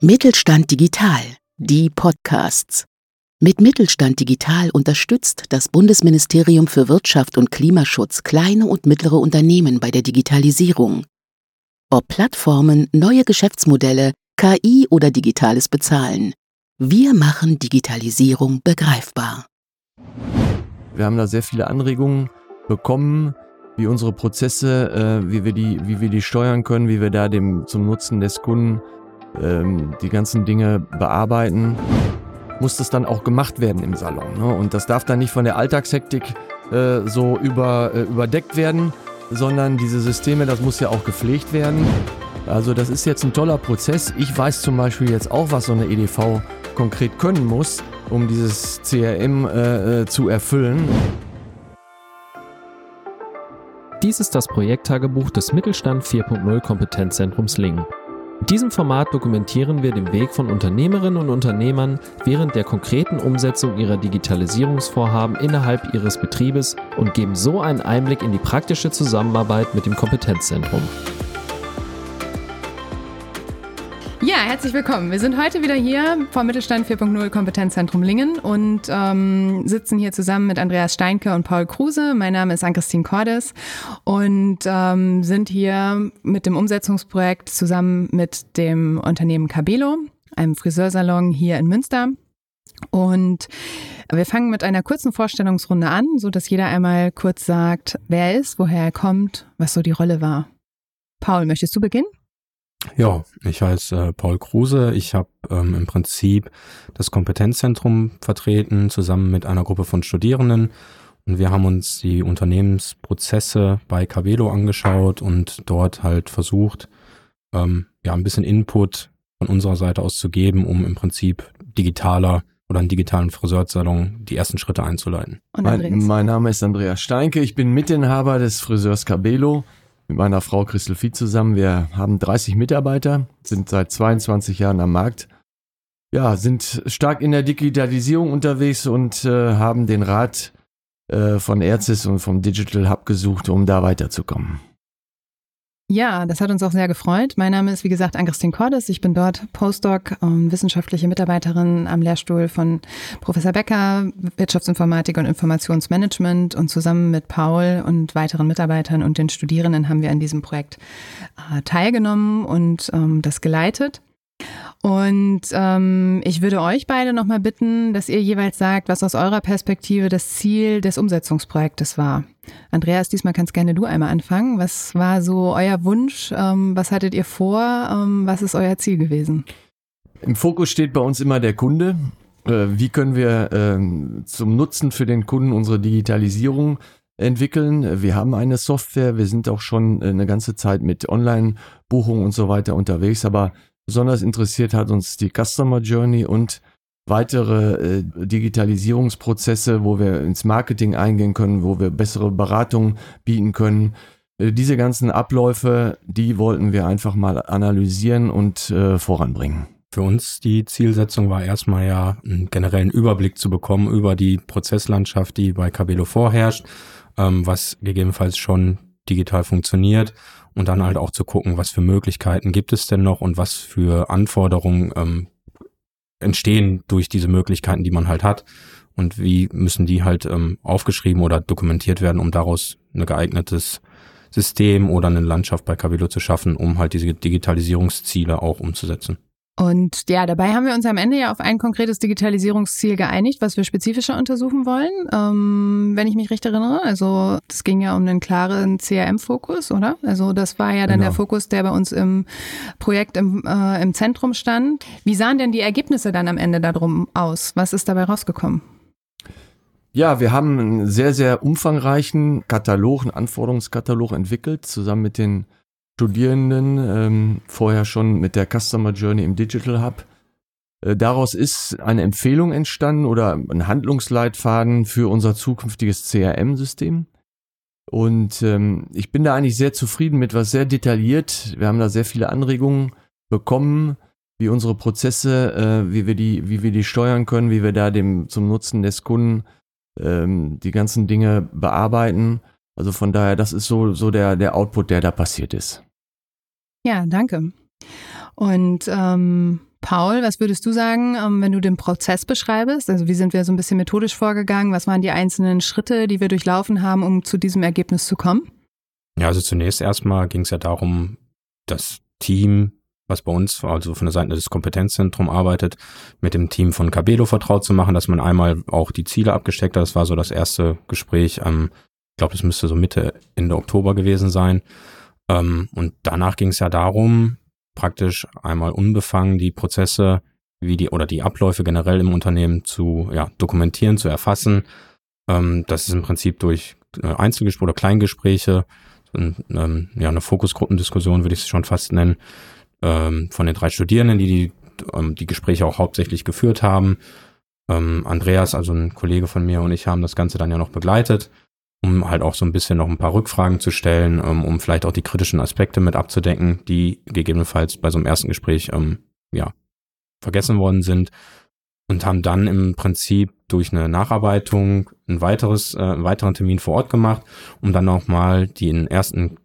Mittelstand Digital, die Podcasts. Mit Mittelstand Digital unterstützt das Bundesministerium für Wirtschaft und Klimaschutz kleine und mittlere Unternehmen bei der Digitalisierung. Ob Plattformen, neue Geschäftsmodelle, KI oder digitales Bezahlen. Wir machen Digitalisierung begreifbar. Wir haben da sehr viele Anregungen bekommen, wie unsere Prozesse, äh, wie, wir die, wie wir die steuern können, wie wir da dem, zum Nutzen des Kunden ähm, die ganzen Dinge bearbeiten. Muss das dann auch gemacht werden im Salon. Ne? Und das darf dann nicht von der Alltagshektik äh, so über, äh, überdeckt werden, sondern diese Systeme, das muss ja auch gepflegt werden. Also das ist jetzt ein toller Prozess. Ich weiß zum Beispiel jetzt auch, was so eine EDV konkret können muss, um dieses CRM äh, äh, zu erfüllen. Dies ist das Projekttagebuch des Mittelstand 4.0 Kompetenzzentrums Lingen. In diesem Format dokumentieren wir den Weg von Unternehmerinnen und Unternehmern während der konkreten Umsetzung ihrer Digitalisierungsvorhaben innerhalb ihres Betriebes und geben so einen Einblick in die praktische Zusammenarbeit mit dem Kompetenzzentrum. Herzlich willkommen. Wir sind heute wieder hier vom Mittelstand 4.0 Kompetenzzentrum Lingen und ähm, sitzen hier zusammen mit Andreas Steinke und Paul Kruse. Mein Name ist Ann-Christine Cordes und ähm, sind hier mit dem Umsetzungsprojekt zusammen mit dem Unternehmen Cabelo, einem Friseursalon hier in Münster. Und wir fangen mit einer kurzen Vorstellungsrunde an, so dass jeder einmal kurz sagt, wer er ist, woher er kommt, was so die Rolle war. Paul, möchtest du beginnen? Ja, ich heiße äh, Paul Kruse. Ich habe ähm, im Prinzip das Kompetenzzentrum vertreten, zusammen mit einer Gruppe von Studierenden. Und wir haben uns die Unternehmensprozesse bei Cavelo angeschaut und dort halt versucht, ähm, ja, ein bisschen Input von unserer Seite aus zu geben, um im Prinzip digitaler oder einen digitalen Friseursalon die ersten Schritte einzuleiten. Mein, mein, Name ist Andreas Steinke. Ich bin Mitinhaber des Friseurs Cabelo mit meiner Frau Christel Vieh zusammen. Wir haben 30 Mitarbeiter, sind seit 22 Jahren am Markt. Ja, sind stark in der Digitalisierung unterwegs und äh, haben den Rat äh, von Erzis und vom Digital Hub gesucht, um da weiterzukommen. Ja, das hat uns auch sehr gefreut. Mein Name ist, wie gesagt, Ann-Christine Cordes. Ich bin dort Postdoc, ähm, wissenschaftliche Mitarbeiterin am Lehrstuhl von Professor Becker, Wirtschaftsinformatik und Informationsmanagement. Und zusammen mit Paul und weiteren Mitarbeitern und den Studierenden haben wir an diesem Projekt äh, teilgenommen und ähm, das geleitet. Und ähm, ich würde euch beide nochmal bitten, dass ihr jeweils sagt, was aus eurer Perspektive das Ziel des Umsetzungsprojektes war. Andreas, diesmal kannst gerne du einmal anfangen. Was war so euer Wunsch? Ähm, was hattet ihr vor? Ähm, was ist euer Ziel gewesen? Im Fokus steht bei uns immer der Kunde. Äh, wie können wir äh, zum Nutzen für den Kunden unsere Digitalisierung entwickeln? Wir haben eine Software, wir sind auch schon eine ganze Zeit mit Online-Buchungen und so weiter unterwegs, aber Besonders interessiert hat uns die Customer Journey und weitere äh, Digitalisierungsprozesse, wo wir ins Marketing eingehen können, wo wir bessere Beratung bieten können. Äh, diese ganzen Abläufe, die wollten wir einfach mal analysieren und äh, voranbringen. Für uns die Zielsetzung war erstmal ja einen generellen Überblick zu bekommen über die Prozesslandschaft, die bei Cabelo vorherrscht, ähm, was gegebenenfalls schon digital funktioniert und dann halt auch zu gucken, was für Möglichkeiten gibt es denn noch und was für Anforderungen ähm, entstehen durch diese Möglichkeiten, die man halt hat und wie müssen die halt ähm, aufgeschrieben oder dokumentiert werden, um daraus ein geeignetes System oder eine Landschaft bei Cabello zu schaffen, um halt diese Digitalisierungsziele auch umzusetzen. Und ja, dabei haben wir uns am Ende ja auf ein konkretes Digitalisierungsziel geeinigt, was wir spezifischer untersuchen wollen, ähm, wenn ich mich recht erinnere. Also es ging ja um einen klaren CRM-Fokus, oder? Also das war ja dann genau. der Fokus, der bei uns im Projekt im, äh, im Zentrum stand. Wie sahen denn die Ergebnisse dann am Ende darum aus? Was ist dabei rausgekommen? Ja, wir haben einen sehr, sehr umfangreichen Katalog, einen Anforderungskatalog entwickelt, zusammen mit den Studierenden, ähm, vorher schon mit der Customer Journey im Digital Hub. Äh, daraus ist eine Empfehlung entstanden oder ein Handlungsleitfaden für unser zukünftiges CRM-System. Und ähm, ich bin da eigentlich sehr zufrieden mit, was sehr detailliert. Wir haben da sehr viele Anregungen bekommen, wie unsere Prozesse, äh, wie wir die, wie wir die steuern können, wie wir da dem zum Nutzen des Kunden ähm, die ganzen Dinge bearbeiten. Also von daher, das ist so, so der, der Output, der da passiert ist. Ja, danke. Und ähm, Paul, was würdest du sagen, ähm, wenn du den Prozess beschreibst? Also wie sind wir so ein bisschen methodisch vorgegangen? Was waren die einzelnen Schritte, die wir durchlaufen haben, um zu diesem Ergebnis zu kommen? Ja, also zunächst erstmal ging es ja darum, das Team, was bei uns, also von der Seite des Kompetenzzentrums arbeitet, mit dem Team von Cabelo vertraut zu machen, dass man einmal auch die Ziele abgesteckt hat. Das war so das erste Gespräch am, ich glaube, das müsste so Mitte, Ende Oktober gewesen sein. Ähm, und danach ging es ja darum, praktisch einmal unbefangen die Prozesse wie die oder die Abläufe generell im Unternehmen zu ja, dokumentieren, zu erfassen. Ähm, das ist im Prinzip durch äh, Einzelgespräche oder Kleingespräche, ähm, ja, eine Fokusgruppendiskussion würde ich es schon fast nennen, ähm, von den drei Studierenden, die die, ähm, die Gespräche auch hauptsächlich geführt haben. Ähm, Andreas, also ein Kollege von mir und ich haben das Ganze dann ja noch begleitet um halt auch so ein bisschen noch ein paar Rückfragen zu stellen, um, ähm, um vielleicht auch die kritischen Aspekte mit abzudecken, die gegebenenfalls bei so einem ersten Gespräch ähm, ja vergessen worden sind und haben dann im Prinzip durch eine Nacharbeitung ein weiteres, äh, einen weiteren Termin vor Ort gemacht, um dann nochmal den ersten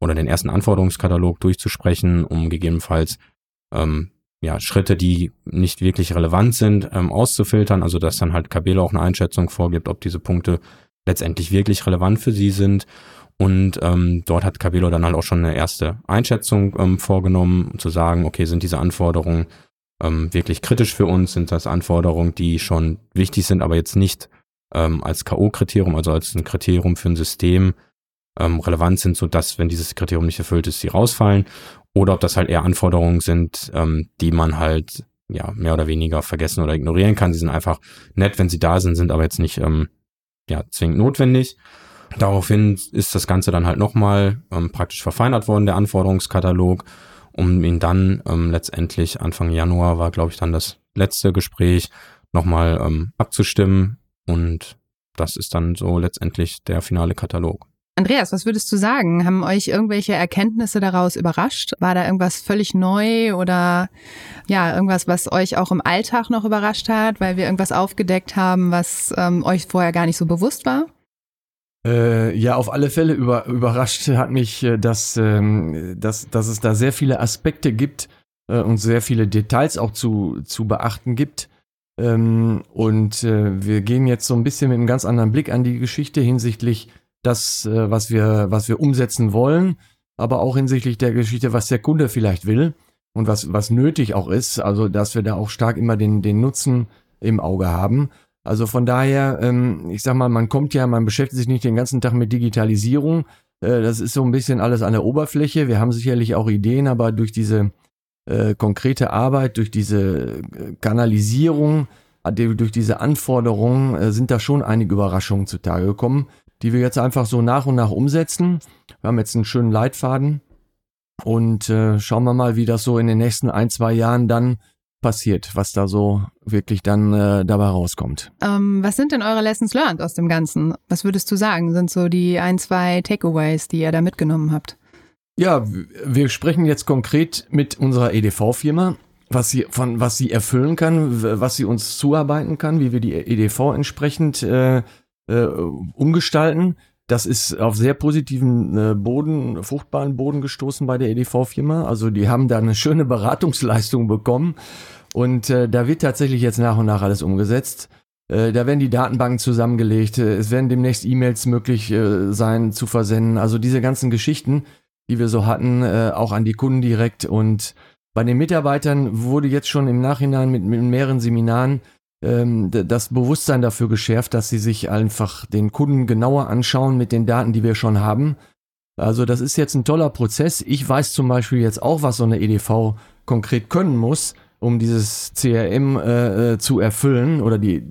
oder den ersten Anforderungskatalog durchzusprechen, um gegebenenfalls ähm, ja, Schritte, die nicht wirklich relevant sind, ähm, auszufiltern, also dass dann halt Kabele auch eine Einschätzung vorgibt, ob diese Punkte letztendlich wirklich relevant für sie sind. Und ähm, dort hat Cabello dann halt auch schon eine erste Einschätzung ähm, vorgenommen, um zu sagen, okay, sind diese Anforderungen ähm, wirklich kritisch für uns? Sind das Anforderungen, die schon wichtig sind, aber jetzt nicht ähm, als K.O.-Kriterium, also als ein Kriterium für ein System ähm, relevant sind, so dass, wenn dieses Kriterium nicht erfüllt ist, sie rausfallen? Oder ob das halt eher Anforderungen sind, ähm, die man halt ja mehr oder weniger vergessen oder ignorieren kann. Sie sind einfach nett, wenn sie da sind, sind aber jetzt nicht ähm, ja, zwingend notwendig. Daraufhin ist das Ganze dann halt nochmal ähm, praktisch verfeinert worden, der Anforderungskatalog, um ihn dann ähm, letztendlich Anfang Januar war, glaube ich, dann das letzte Gespräch nochmal ähm, abzustimmen. Und das ist dann so letztendlich der finale Katalog. Andreas, was würdest du sagen? Haben euch irgendwelche Erkenntnisse daraus überrascht? War da irgendwas völlig neu oder ja, irgendwas, was euch auch im Alltag noch überrascht hat, weil wir irgendwas aufgedeckt haben, was ähm, euch vorher gar nicht so bewusst war? Äh, ja, auf alle Fälle über, überrascht hat mich, äh, dass, ähm, dass, dass es da sehr viele Aspekte gibt äh, und sehr viele Details auch zu, zu beachten gibt. Ähm, und äh, wir gehen jetzt so ein bisschen mit einem ganz anderen Blick an die Geschichte hinsichtlich das, äh, was wir, was wir umsetzen wollen, aber auch hinsichtlich der Geschichte, was der Kunde vielleicht will und was, was nötig auch ist. Also, dass wir da auch stark immer den, den Nutzen im Auge haben. Also von daher, ähm, ich sag mal, man kommt ja, man beschäftigt sich nicht den ganzen Tag mit Digitalisierung. Äh, das ist so ein bisschen alles an der Oberfläche. Wir haben sicherlich auch Ideen, aber durch diese äh, konkrete Arbeit, durch diese äh, Kanalisierung, äh, durch diese Anforderungen äh, sind da schon einige Überraschungen zutage gekommen die wir jetzt einfach so nach und nach umsetzen. Wir haben jetzt einen schönen Leitfaden und äh, schauen wir mal, wie das so in den nächsten ein, zwei Jahren dann passiert, was da so wirklich dann äh, dabei rauskommt. Ähm, was sind denn eure Lessons learned aus dem Ganzen? Was würdest du sagen, sind so die ein, zwei Takeaways, die ihr da mitgenommen habt? Ja, wir sprechen jetzt konkret mit unserer EDV-Firma, was sie von was sie erfüllen kann, was sie uns zuarbeiten kann, wie wir die EDV entsprechend äh, äh, umgestalten. Das ist auf sehr positiven äh, Boden, fruchtbaren Boden gestoßen bei der EDV-Firma. Also die haben da eine schöne Beratungsleistung bekommen. Und äh, da wird tatsächlich jetzt nach und nach alles umgesetzt. Äh, da werden die Datenbanken zusammengelegt. Äh, es werden demnächst E-Mails möglich äh, sein zu versenden. Also diese ganzen Geschichten, die wir so hatten, äh, auch an die Kunden direkt. Und bei den Mitarbeitern wurde jetzt schon im Nachhinein mit, mit mehreren Seminaren das Bewusstsein dafür geschärft, dass sie sich einfach den Kunden genauer anschauen mit den Daten, die wir schon haben. Also das ist jetzt ein toller Prozess. Ich weiß zum Beispiel jetzt auch, was so eine EDV konkret können muss, um dieses CRM äh, äh, zu erfüllen oder die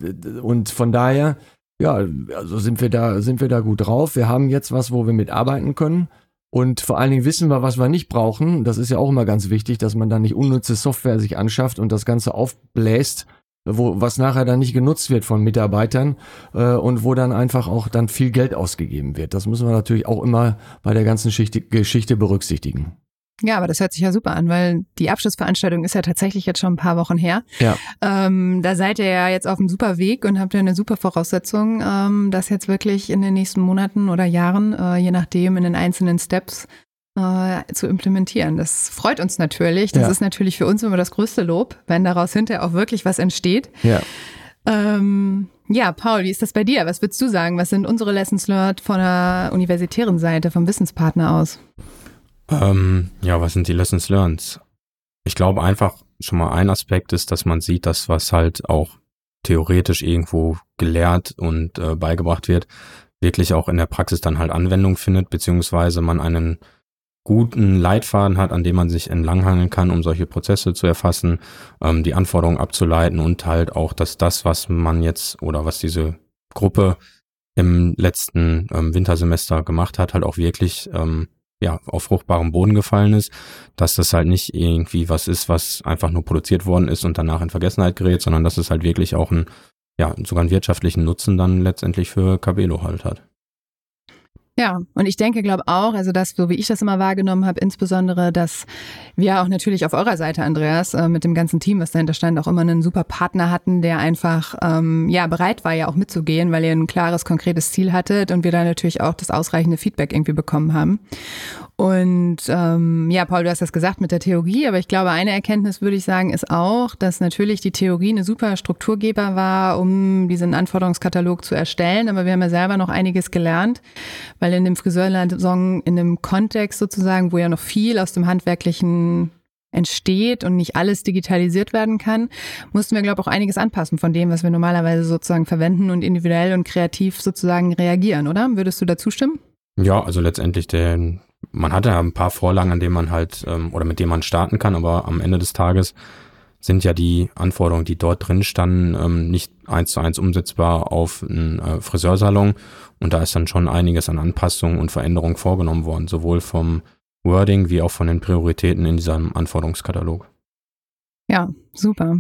und von daher ja, also sind wir da sind wir da gut drauf. Wir haben jetzt was, wo wir mitarbeiten können. Und vor allen Dingen wissen wir, was wir nicht brauchen. Das ist ja auch immer ganz wichtig, dass man da nicht unnütze Software sich anschafft und das Ganze aufbläst, wo, was nachher dann nicht genutzt wird von Mitarbeitern äh, und wo dann einfach auch dann viel Geld ausgegeben wird. Das müssen wir natürlich auch immer bei der ganzen Schicht, Geschichte berücksichtigen. Ja, aber das hört sich ja super an, weil die Abschlussveranstaltung ist ja tatsächlich jetzt schon ein paar Wochen her. Ja. Ähm, da seid ihr ja jetzt auf einem super Weg und habt ja eine super Voraussetzung, ähm, das jetzt wirklich in den nächsten Monaten oder Jahren, äh, je nachdem, in den einzelnen Steps äh, zu implementieren. Das freut uns natürlich. Das Ja. ist natürlich für uns immer das größte Lob, wenn daraus hinterher auch wirklich was entsteht. Ja. Ähm, ja, Paul, wie ist das bei dir? Was würdest du sagen? Was sind unsere Lessons learned von der universitären Seite, vom Wissenspartner aus? Ähm, ja, was sind die Lessons learned? Ich glaube einfach schon mal ein Aspekt ist, dass man sieht, dass was halt auch theoretisch irgendwo gelehrt und äh, beigebracht wird, wirklich auch in der Praxis dann halt Anwendung findet, beziehungsweise man einen guten Leitfaden hat, an dem man sich entlanghangeln kann, um solche Prozesse zu erfassen, ähm, die Anforderungen abzuleiten und halt auch, dass das, was man jetzt oder was diese Gruppe im letzten ähm, Wintersemester gemacht hat, halt auch wirklich ähm, ja, auf fruchtbarem Boden gefallen ist, dass das halt nicht irgendwie was ist, was einfach nur produziert worden ist und danach in Vergessenheit gerät, sondern dass es halt wirklich auch einen, ja, sogar einen wirtschaftlichen Nutzen dann letztendlich für Cabelo halt hat. Ja, und ich denke, glaube auch, also das, so wie ich das immer wahrgenommen habe, insbesondere, dass wir auch natürlich auf eurer Seite, Andreas, äh, mit dem ganzen Team, was dahinter stand, auch immer einen super Partner hatten, der einfach ähm, ja bereit war, ja auch mitzugehen, weil ihr ein klares, konkretes Ziel hattet und wir da natürlich auch das ausreichende Feedback irgendwie bekommen haben. Und ähm, ja, Paul, du hast das gesagt mit der Theorie, aber ich glaube, eine Erkenntnis würde ich sagen, ist auch, dass natürlich die Theorie eine super Strukturgeber war, um diesen Anforderungskatalog zu erstellen. Aber wir haben ja selber noch einiges gelernt, weil in dem Friseursalon, in dem Kontext sozusagen, wo ja noch viel aus dem Handwerklichen entsteht und nicht alles digitalisiert werden kann, mussten wir, glaube ich, auch einiges anpassen von dem, was wir normalerweise sozusagen verwenden und individuell und kreativ sozusagen reagieren, oder? Würdest du dazu stimmen? Ja, also letztendlich der, man hatte ja ein paar Vorlagen, an denen man halt ähm, oder mit denen man starten kann, aber am Ende des Tages sind ja die Anforderungen, die dort drin standen, ähm, nicht eins zu eins umsetzbar auf einen äh, Friseursalon. Und da ist dann schon einiges an Anpassungen und Veränderungen vorgenommen worden, sowohl vom Wording wie auch von den Prioritäten in diesem Anforderungskatalog. Ja, super.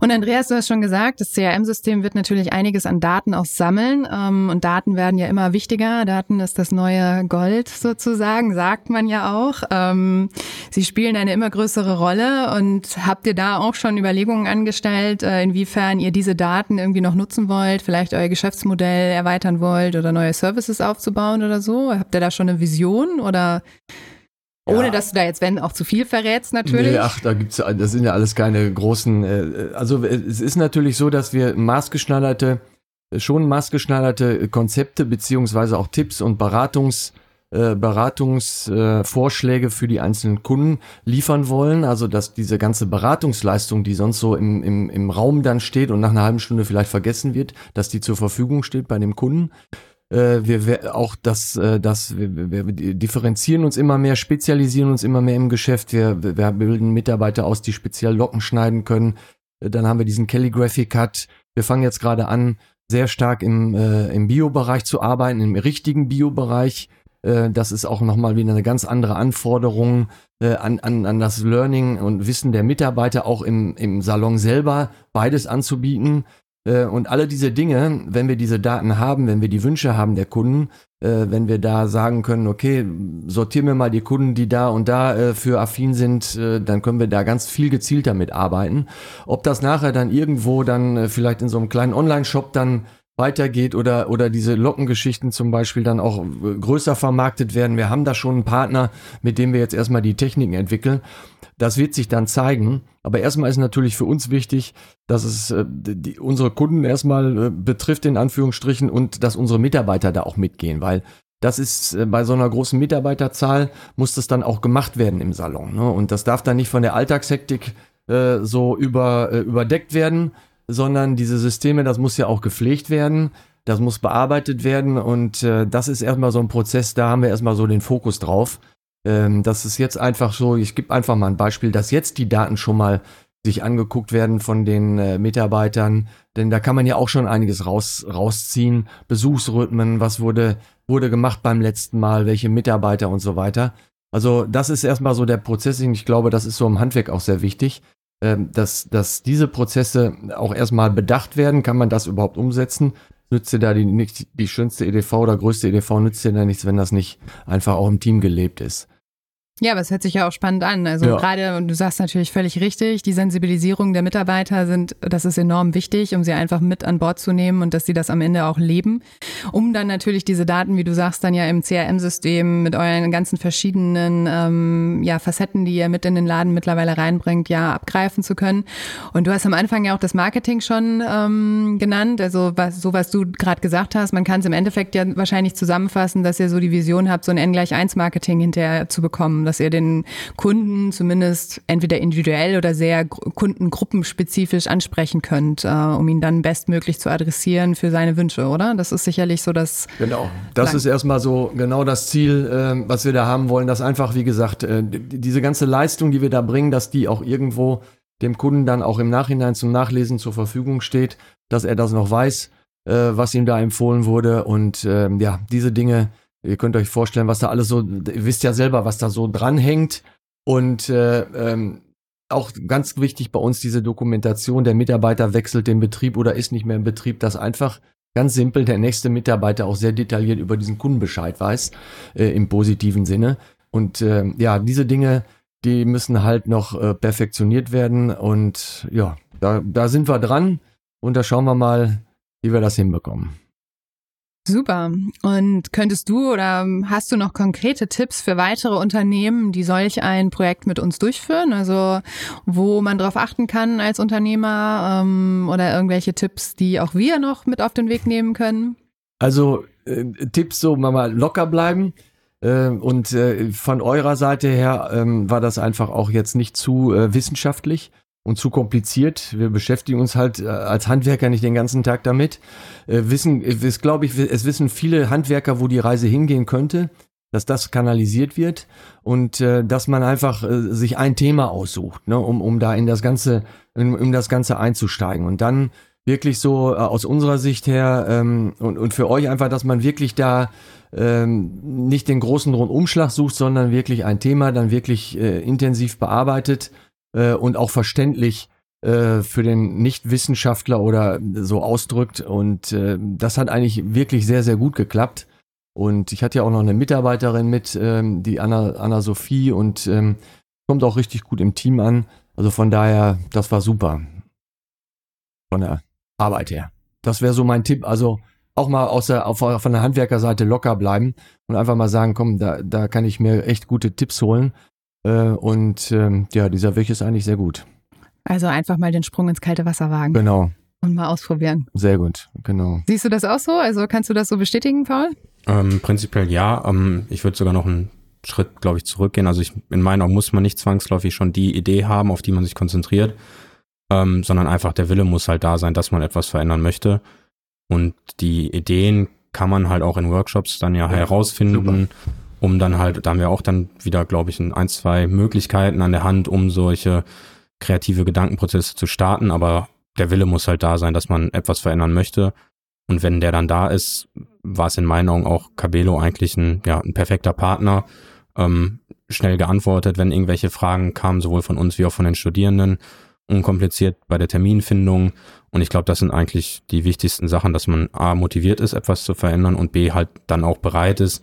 Und Andreas, du hast schon gesagt, das CRM-System wird natürlich einiges an Daten auch sammeln. Ähm, und Daten werden ja immer wichtiger. Daten ist das neue Gold sozusagen, sagt man ja auch. Ähm, sie spielen eine immer größere Rolle. Und habt ihr da auch schon Überlegungen angestellt, äh, inwiefern ihr diese Daten irgendwie noch nutzen wollt, vielleicht euer Geschäftsmodell erweitern wollt oder neue Services aufzubauen oder so? Habt ihr da schon eine Vision oder ohne Ja. dass du da jetzt, wenn, auch zu viel verrätst natürlich? Nee, ach, da gibt's, das sind ja alles keine großen. Äh, also äh, es ist natürlich so, dass wir maßgeschneiderte, schon maßgeschneiderte Konzepte beziehungsweise auch Tipps und Beratungs äh, Beratungsvorschläge äh, für die einzelnen Kunden liefern wollen. Also dass diese ganze Beratungsleistung, die sonst so im, im, im Raum dann steht und nach einer halben Stunde vielleicht vergessen wird, dass die zur Verfügung steht bei dem Kunden. Äh, wir, auch das, äh, das wir, wir, wir differenzieren uns immer mehr, spezialisieren uns immer mehr im Geschäft. Wir, wir bilden Mitarbeiter aus, die speziell Locken schneiden können. Äh, Dann haben wir diesen Calligraphy Cut. Wir fangen jetzt gerade an, sehr stark im, äh, im Bio-Bereich zu arbeiten, im richtigen Bio-Bereich. Äh, das ist auch nochmal wieder eine ganz andere Anforderung äh, an, an, an das Learning und Wissen der Mitarbeiter, auch im, im Salon selber beides anzubieten. Äh, Und alle diese Dinge, wenn wir diese Daten haben, wenn wir die Wünsche haben der Kunden, äh, wenn wir da sagen können, okay, sortieren wir mal die Kunden, die da und da äh, für affin sind, dann können wir da ganz viel gezielter mit arbeiten. Ob das nachher dann irgendwo dann vielleicht in so einem kleinen Online-Shop dann weitergeht oder, oder diese Lockengeschichten zum Beispiel dann auch äh, größer vermarktet werden. Wir haben da schon einen Partner, mit dem wir jetzt erstmal die Techniken entwickeln. Das wird sich dann zeigen. Aber erstmal ist natürlich für uns wichtig, dass es äh, die, unsere Kunden erstmal äh, betrifft, in Anführungsstrichen, und dass unsere Mitarbeiter da auch mitgehen, weil das ist äh, bei so einer großen Mitarbeiterzahl muss das dann auch gemacht werden im Salon. Ne? Und das darf dann nicht von der Alltagshektik äh, so über, äh, überdeckt werden, sondern diese Systeme, das muss ja auch gepflegt werden, das muss bearbeitet werden und äh, das ist erstmal so ein Prozess, da haben wir erstmal so den Fokus drauf. Ähm, das ist jetzt einfach so, ich gebe einfach mal ein Beispiel, dass jetzt die Daten schon mal sich angeguckt werden von den äh, Mitarbeitern, denn da kann man ja auch schon einiges raus, rausziehen. Besuchsrhythmen, was wurde, wurde gemacht beim letzten Mal, welche Mitarbeiter und so weiter. Also das ist erstmal so der Prozess. Ich glaube, das ist so im Handwerk auch sehr wichtig, dass, dass diese Prozesse auch erstmal bedacht werden. Kann man das überhaupt umsetzen? Nützt dir da die, nicht die schönste EDV oder größte EDV, nützt dir da nichts, wenn das nicht einfach auch im Team gelebt ist. Ja, aber es hört sich ja auch spannend an. Also ja. gerade, und du sagst natürlich völlig richtig, die Sensibilisierung der Mitarbeiter sind, das ist enorm wichtig, um sie einfach mit an Bord zu nehmen und dass sie das am Ende auch leben. Um dann natürlich diese Daten, wie du sagst, dann ja im CRM-System mit euren ganzen verschiedenen ähm, ja, Facetten, die ihr mit in den Laden mittlerweile reinbringt, ja, abgreifen zu können. Und du hast am Anfang ja auch das Marketing schon ähm, genannt. Also was, so was du gerade gesagt hast, man kann es im Endeffekt ja wahrscheinlich zusammenfassen, dass ihr so die Vision habt, so ein N gleich 1 Marketing hinterher zu bekommen dass ihr den Kunden zumindest entweder individuell oder sehr kundengruppenspezifisch ansprechen könnt, äh, um ihn dann bestmöglich zu adressieren für seine Wünsche, oder? Das ist sicherlich so das. Genau, das ist erstmal so genau das Ziel, äh, was wir da haben wollen, dass einfach, wie gesagt, äh, diese ganze Leistung, die wir da bringen, dass die auch irgendwo dem Kunden dann auch im Nachhinein zum Nachlesen zur Verfügung steht, dass er das noch weiß, äh, was ihm da empfohlen wurde und ähm, ja, diese Dinge Ihr könnt euch vorstellen, was da alles so, ihr wisst ja selber, was da so dranhängt. Und äh, ähm, auch ganz wichtig bei uns diese Dokumentation, der Mitarbeiter wechselt den Betrieb oder ist nicht mehr im Betrieb, dass einfach ganz simpel der nächste Mitarbeiter auch sehr detailliert über diesen Kunden Bescheid weiß, äh, im positiven Sinne. Und äh, ja, diese Dinge, die müssen halt noch äh, perfektioniert werden. Und ja, da, da sind wir dran und da schauen wir mal, wie wir das hinbekommen. Super. Und könntest du oder hast du noch konkrete Tipps für weitere Unternehmen, die solch ein Projekt mit uns durchführen? Also wo man darauf achten kann als Unternehmer ähm, oder irgendwelche Tipps, die auch wir noch mit auf den Weg nehmen können? Also äh, Tipps so mal locker bleiben. Äh, und äh, von eurer Seite her ähm, war das einfach auch jetzt nicht zu äh, wissenschaftlich und zu kompliziert. Wir beschäftigen uns halt äh, als Handwerker nicht den ganzen Tag damit. Äh, wissen, es glaube ich, es wissen viele Handwerker, wo die Reise hingehen könnte, dass das kanalisiert wird und äh, dass man einfach äh, sich ein Thema aussucht, ne, um, um da in das Ganze, um, um das Ganze einzusteigen. Und dann wirklich so aus unserer Sicht her ähm, und, und für euch einfach, dass man wirklich da ähm, nicht den großen Rundumschlag sucht, sondern wirklich ein Thema dann wirklich äh, intensiv bearbeitet äh, und auch verständlich äh, für den Nichtwissenschaftler oder so ausdrückt. Und äh, das hat eigentlich wirklich sehr, sehr gut geklappt. Und ich hatte ja auch noch eine Mitarbeiterin mit, ähm, die Anna, Anna Sophie, und ähm, kommt auch richtig gut im Team an. Also von daher, das war super. Von der Arbeit her. Das wäre so mein Tipp. Also auch mal aus der, auf, von der Handwerkerseite locker bleiben und einfach mal sagen, komm, da, da kann ich mir echt gute Tipps holen. Äh, und ähm, ja, dieser Weg ist eigentlich sehr gut. Also einfach mal den Sprung ins kalte Wasser wagen. Genau. Und mal ausprobieren. Sehr gut, genau. Siehst du das auch so? Also kannst du das so bestätigen, Paul? Ähm, prinzipiell ja. Ähm, ich würde sogar noch einen Schritt, glaube ich, zurückgehen. Also ich, in meinen Augen muss man nicht zwangsläufig schon die Idee haben, auf die man sich konzentriert, ähm, sondern einfach der Wille muss halt da sein, dass man etwas verändern möchte. Und die Ideen kann man halt auch in Workshops dann ja, ja herausfinden. Super um dann halt, da haben wir auch dann wieder, glaube ich, ein, zwei Möglichkeiten an der Hand, um solche kreative Gedankenprozesse zu starten, aber der Wille muss halt da sein, dass man etwas verändern möchte. Und wenn der dann da ist, war es in meinen Augen auch Cabelo eigentlich ein, ja, ein perfekter Partner. Ähm, schnell geantwortet, wenn irgendwelche Fragen kamen, sowohl von uns wie auch von den Studierenden. Unkompliziert bei der Terminfindung. Und ich glaube, das sind eigentlich die wichtigsten Sachen, dass man A motiviert ist, etwas zu verändern und B halt dann auch bereit ist,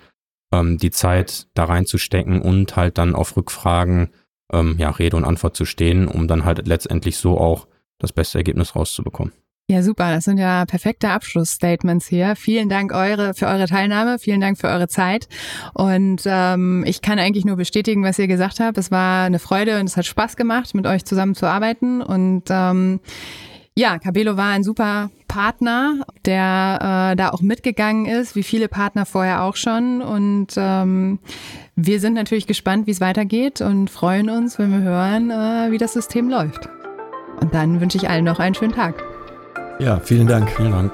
ähm, die Zeit da reinzustecken und halt dann auf Rückfragen ähm, ja, Rede und Antwort zu stehen, um dann halt letztendlich so auch das beste Ergebnis rauszubekommen. Ja, super. Das sind ja perfekte Abschlussstatements hier. Vielen Dank eure, für eure Teilnahme. Vielen Dank für eure Zeit. Und ähm, ich kann eigentlich nur bestätigen, was ihr gesagt habt. Es war eine Freude und es hat Spaß gemacht, mit euch zusammen zu arbeiten. Und ähm, ja, Cabelo war ein super Partner, der äh, da auch mitgegangen ist, wie viele Partner vorher auch schon. Und ähm, wir sind natürlich gespannt, wie es weitergeht und freuen uns, wenn wir hören, äh, wie das System läuft. Und dann wünsche ich allen noch einen schönen Tag. Ja, vielen Dank. Vielen Dank.